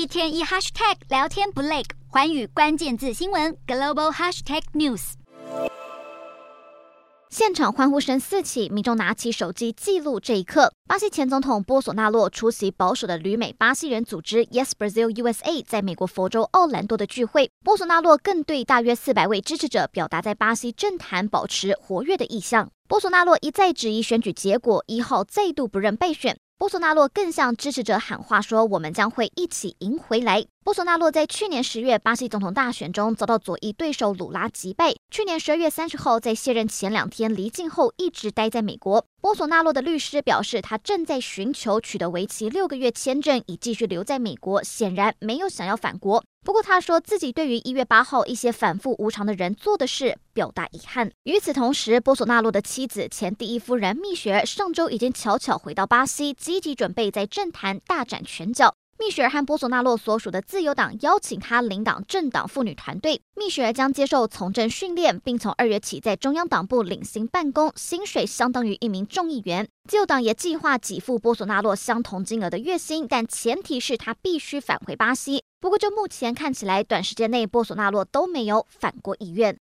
一天一 hashtag 聊天不累，寰宇关键字新闻 global hashtag news。现场欢呼声四起，民众拿起手机记录这一刻。巴西前总统波索纳洛出席保守的旅美巴西人组织 Yes Brazil USA 在美国佛州奥兰多的聚会。波索纳洛更对大约四百位支持者表达在巴西政坛保持活跃的意向。波索纳洛一再质疑选举结果，一号再度不认备选。波索纳洛更向支持者喊话说：“我们将会一起赢回来。”波索纳洛在去年十月巴西总统大选中遭到左翼对手鲁拉击败。去年十二月三十号，在卸任前两天离境后，一直待在美国。波索纳洛的律师表示，他正在寻求取得为期六个月签证，以继续留在美国，显然没有想要返国。不过，他说自己对于一月八号一些反复无常的人做的事表达遗憾。与此同时，波索纳洛的妻子前第一夫人蜜雪儿上周已经悄悄回到巴西，积极准备在政坛大展拳脚。蜜雪儿和波索纳洛所属的自由党邀请她领导政党妇女团队。蜜雪儿将接受从政训练，并从二月起在中央党部领薪办公，薪水相当于一名众议员。自由党也计划给付波索纳洛相同金额的月薪，但前提是他必须返回巴西。不过，就目前看起来，短时间内波索纳洛都没有返国意愿。